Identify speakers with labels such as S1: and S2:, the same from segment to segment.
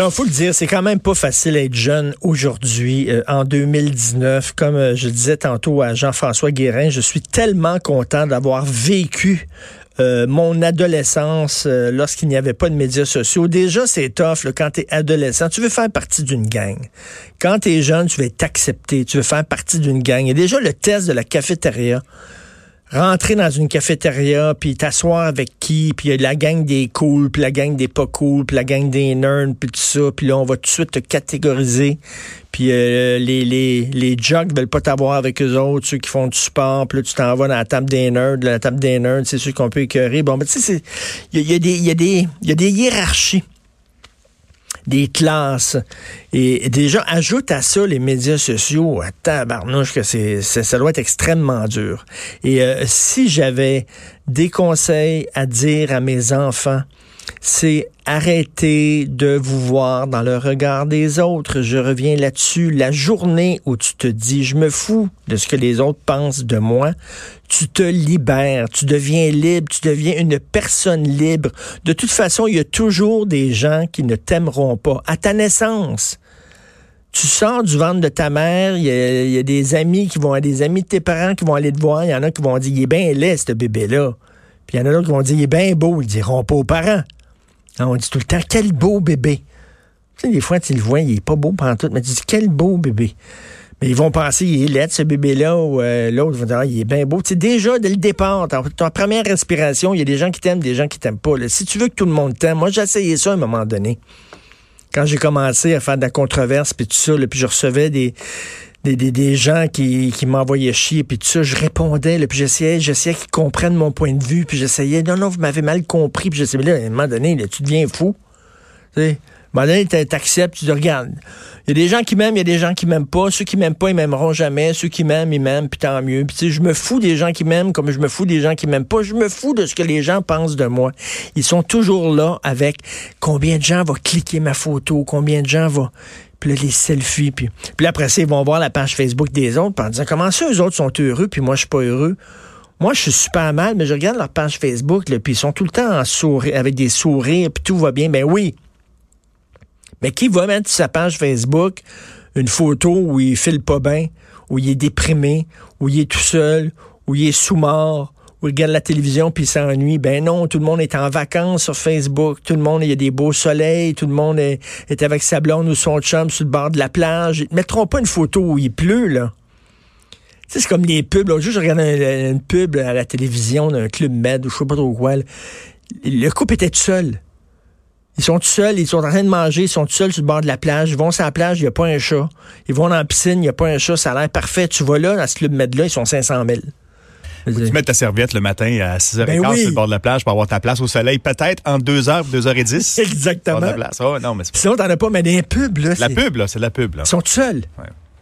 S1: Alors, faut le dire, c'est quand même pas facile d'être jeune aujourd'hui, euh, en 2019. Comme euh, je disais tantôt à Jean-François Guérin, je suis tellement content d'avoir vécu euh, mon adolescence lorsqu'il n'y avait pas de médias sociaux. Déjà, c'est tough quand tu es adolescent. Tu veux faire partie d'une gang. Quand tu es jeune, tu veux t'accepter. Tu veux faire partie d'une gang. Et déjà, le test de la cafétéria rentrer dans une cafétéria, puis t'asseoir avec qui, puis la gang des cool, puis la gang des pas cool, puis la gang des nerds, puis tout ça, puis là, on va tout de suite te catégoriser. Puis euh, les, les, les jocks veulent pas t'avoir avec eux autres, ceux qui font du sport, puis là, tu t'en vas dans la table des nerds, la table des nerds, c'est ceux qu'on peut écœurer. Bon, ben, tu sais, il y a des hiérarchies des classes. Et déjà, ajoute à ça les médias sociaux. Tabarnouche que c'est, ça doit être extrêmement dur. Et euh, si j'avais des conseils à dire à mes enfants, c'est arrêter de vous voir dans le regard des autres. Je reviens là-dessus. La journée où tu te dis, je me fous de ce que les autres pensent de moi, tu te libères, tu deviens libre, tu deviens une personne libre. De toute façon, il y a toujours des gens qui ne t'aimeront pas. À ta naissance, tu sors du ventre de ta mère, il y, a, des amis qui vont, des amis de tes parents qui vont aller te voir, il y en a qui vont dire, il est bien laid, ce bébé-là. Puis il y en a d'autres qui vont dire, il est bien beau, ils diront pas aux parents. on dit tout le temps, quel beau bébé. Tu sais, des fois, tu le vois, il est pas beau pendant tout, mais tu dis, quel beau bébé. Mais ils vont penser, il est laid, ce bébé-là, ou euh, l'autre va dire, ah, il est bien beau. Tu sais, déjà, dès le départ, ta, première respiration, il y a des gens qui t'aiment, des gens qui t'aiment pas. Si tu veux que tout le monde t'aime, moi, j'ai essayé ça à un moment donné. Quand j'ai commencé à faire de la controverse, puis tout ça, puis je recevais des, des, des, gens qui, qui m'envoyaient chier, puis tout ça, je répondais, puis j'essayais, j'essayais qu'ils comprennent mon point de vue, puis j'essayais, non, non, vous m'avez mal compris, puis j'essayais, là, à un moment donné, là, tu deviens fou. À un moment donné, t'acceptes, tu te regardes. Il y a des gens qui m'aiment, il y a des gens qui m'aiment pas. Ceux qui m'aiment pas, ils m'aimeront jamais. Ceux qui m'aiment, ils m'aiment, puis tant mieux. Puis je me fous des gens qui m'aiment comme je me fous des gens qui m'aiment pas. Je me fous de ce que les gens pensent de moi. Ils sont toujours là avec combien de gens vont cliquer ma photo, combien de gens vont puis là, les selfies, puis, puis après ça, ils vont voir la page Facebook des autres, en disant comment ça, eux autres sont heureux, puis moi, je suis pas heureux? Moi, je suis super mal, mais je regarde leur page Facebook, puis ils sont tout le temps avec des sourires, puis tout va bien. Ben oui, mais qui va mettre sur sa page Facebook une photo où il file pas bien, où il est déprimé, où il est tout seul, où il est sous-mort, où il regarde la télévision puis il s'ennuie. Ben non, tout le monde est en vacances sur Facebook. Tout le monde, il y a des beaux soleils. Tout le monde est, avec sa blonde ou son chum sur le bord de la plage. Ils mettront pas une photo où il pleut, là. c'est comme les pubs. L'autre jour, je regardais une, pub à la télévision d'un club med ou je sais pas trop quoi. Le couple était tout seul. Ils sont tout seuls, ils sont en train de manger, ils sont tout seuls sur le bord de la plage. Ils vont sur la plage, il n'y a pas un chat. Ils vont dans la piscine, il n'y a pas un chat. Ça a l'air parfait. Tu vas là, dans ce club med-là, ils sont 500 000.
S2: Tu mets ta serviette le matin à 6h15 ben sur le bord de la plage pour avoir ta place au soleil, peut-être en 2h, 2h10.
S1: Exactement.
S2: La place. Oh, non, mais
S1: Sinon, t'en as pas, mais des pubs, là.
S2: La pub, là, c'est la pub, là.
S1: Ils sont seuls.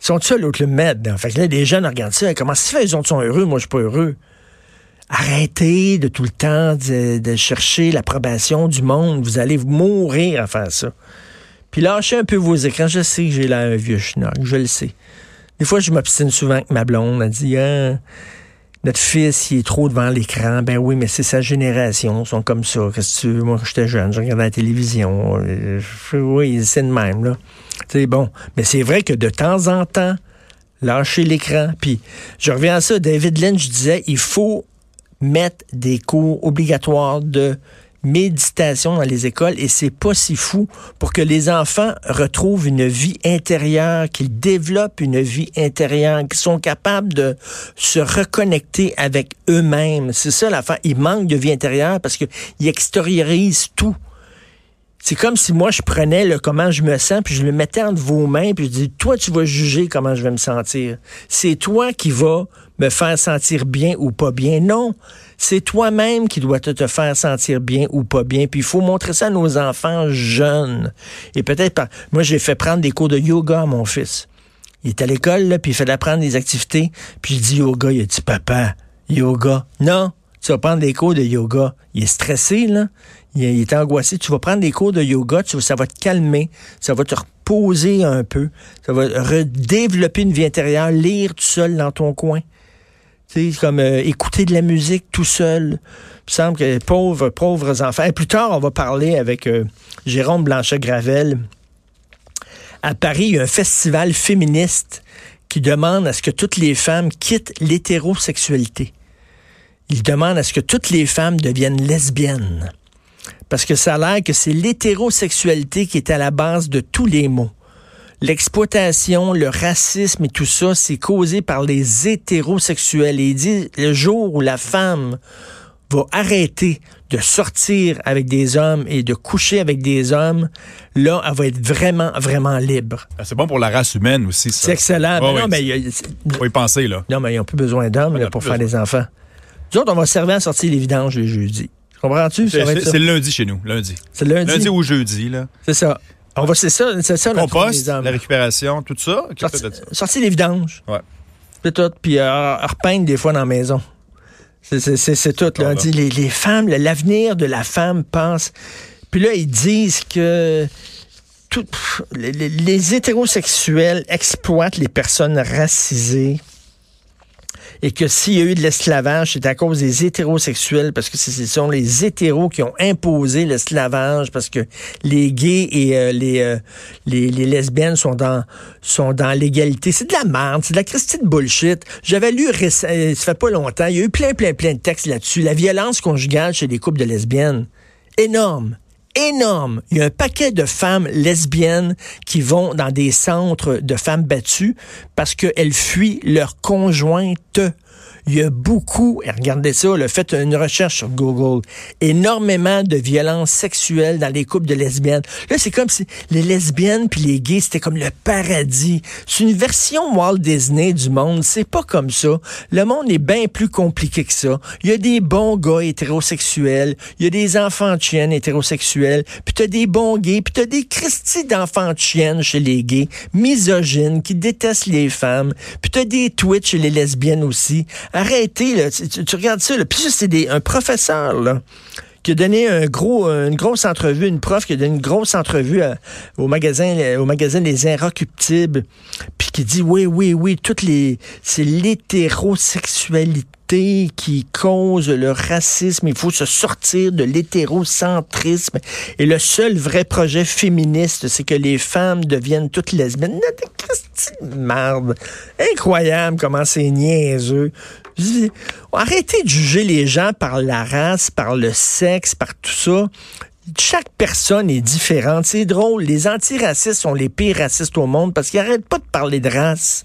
S1: Ils sont seuls au Club Med. Fait que là, des jeunes regardent ça. Comment ça fait, les autres sont heureux, moi, je suis pas heureux. Arrêtez de tout le temps de, chercher l'approbation du monde. Vous allez mourir à faire ça. Puis lâchez un peu vos écrans. Je sais que j'ai là un vieux schnock, je le sais. Des fois, je m'obstine souvent avec ma blonde. Elle dit, ah, notre fils, il est trop devant l'écran. Ben oui, mais c'est sa génération. Ils sont comme ça. Qu'est-ce que tu veux? Moi, quand j'étais jeune, je regardais la télévision. Oui, c'est le même, là. C'est bon. Mais c'est vrai que de temps en temps, lâcher l'écran. Puis, je reviens à ça. David Lynch disait, il faut mettre des cours obligatoires de méditation dans les écoles et c'est pas si fou pour que les enfants retrouvent une vie intérieure, qu'ils développent une vie intérieure, qu'ils sont capables de se reconnecter avec eux-mêmes. C'est ça la fin. Ils manquent de vie intérieure parce qu'ils extériorisent tout. C'est comme si moi, je prenais le comment je me sens, puis je le mettais entre vos mains, puis je dis, toi, tu vas juger comment je vais me sentir. C'est toi qui vas me faire sentir bien ou pas bien. Non, c'est toi-même qui dois te, faire sentir bien ou pas bien. Puis il faut montrer ça à nos enfants jeunes. Et peut-être, moi, j'ai fait prendre des cours de yoga à mon fils. Il est à l'école, là, puis il fait apprendre des activités. Puis je dis yoga, il a dit, papa, yoga. Non, tu vas prendre des cours de yoga. Il est stressé, là. Il, est angoissé. Tu vas prendre des cours de yoga, tu, ça va te calmer, ça va te reposer un peu, ça va redévelopper une vie intérieure, lire tout seul dans ton coin. Tu sais, comme euh, écouter de la musique tout seul. Il semble que pauvres, pauvres enfants. Et plus tard, on va parler avec euh, Jérôme Blanchet-Gravel. À Paris, il y a un festival féministe qui demande à ce que toutes les femmes quittent l'hétérosexualité. Il demande à ce que toutes les femmes deviennent lesbiennes. Parce que ça a l'air que c'est l'hétérosexualité qui est à la base de tous les maux. L'exploitation, le racisme et tout ça, c'est causé par les hétérosexuels. Et il dit, le jour où la femme va arrêter de sortir avec des hommes et de coucher avec des hommes, là, elle va être vraiment, vraiment libre.
S2: Ah, c'est bon pour la race humaine aussi,
S1: ça. C'est excellent. non, mais, il
S2: faut y penser, là.
S1: Non, mais ils n'ont plus besoin d'hommes pour faire des enfants. Nous autres, on va servir à sortir les vidanges le jeudi. Comprends-tu?
S2: C'est le lundi chez nous, lundi.
S1: C'est lundi.
S2: Lundi ou jeudi, là.
S1: C'est ça. On va, c'est ça, c'est ça.
S2: Compost, la récupération, tout ça.
S1: sortir les vidanges.
S2: Ouais.
S1: C'est tout. Puis euh, repeindre des fois dans la maison. C'est tout. Là. On dit les, les femmes, l'avenir de la femme pense. Puis là, ils disent que tout, les, les hétérosexuels exploitent les personnes racisées et que s'il y a eu de l'esclavage, c'est à cause des hétérosexuels, parce que ce sont les hétéros qui ont imposé l'esclavage, parce que les gays et euh, les, euh, les, les, lesbiennes sont dans, sont l'égalité. C'est de la merde, c'est de la christine bullshit. J'avais lu, euh, ça fait pas longtemps, il y a eu plein, plein, plein de textes là-dessus. La violence conjugale chez les couples de lesbiennes, énorme énorme. Il y a un paquet de femmes lesbiennes qui vont dans des centres de femmes battues parce qu'elles fuient leur conjointe. Il y a beaucoup, et regardez ça, le faites une recherche sur Google, énormément de violences sexuelles dans les couples de lesbiennes. Là, c'est comme si les lesbiennes puis les gays, c'était comme le paradis. C'est une version Walt Disney du monde. C'est pas comme ça. Le monde est bien plus compliqué que ça. Il y a des bons gars hétérosexuels, il y a des enfants de chiennes hétérosexuels, puis t'as des bons gays, puis t'as des Christy d'enfants de chiennes chez les gays, misogynes, qui détestent les femmes, puis t'as des Twitch chez les lesbiennes aussi arrêtez, là, tu, regardes ça, là. puis c'est un professeur, là, qui a donné un gros, une grosse entrevue, une prof qui a donné une grosse entrevue au magasin, au magazine Les Inrecuptibles, puis qui dit oui, oui, oui, toutes les, c'est l'hétérosexualité qui cause le racisme. Il faut se sortir de l'hétérocentrisme. Et le seul vrai projet féministe, c'est que les femmes deviennent toutes lesbiennes. Merde. Incroyable comment c'est niaiseux. Arrêtez de juger les gens par la race, par le sexe, par tout ça. Chaque personne est différente. C'est drôle. Les antiracistes sont les pires racistes au monde parce qu'ils n'arrêtent pas de parler de race.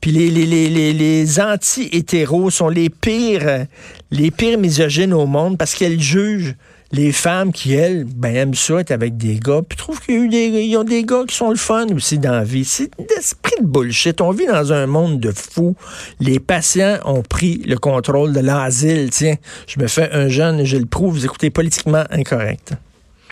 S1: Puis les, anti-hétéros sont les pires, les pires misogynes au monde parce qu'elles jugent les femmes qui, elles, ben, aiment ça être avec des gars, puis trouvent qu'il y a des, ont des gars qui sont le fun aussi dans la vie. C'est l'esprit de bullshit. On vit dans un monde de fous. Les patients ont pris le contrôle de l'asile. Tiens, je me fais un jeune et je le prouve. Vous écoutez politiquement incorrect.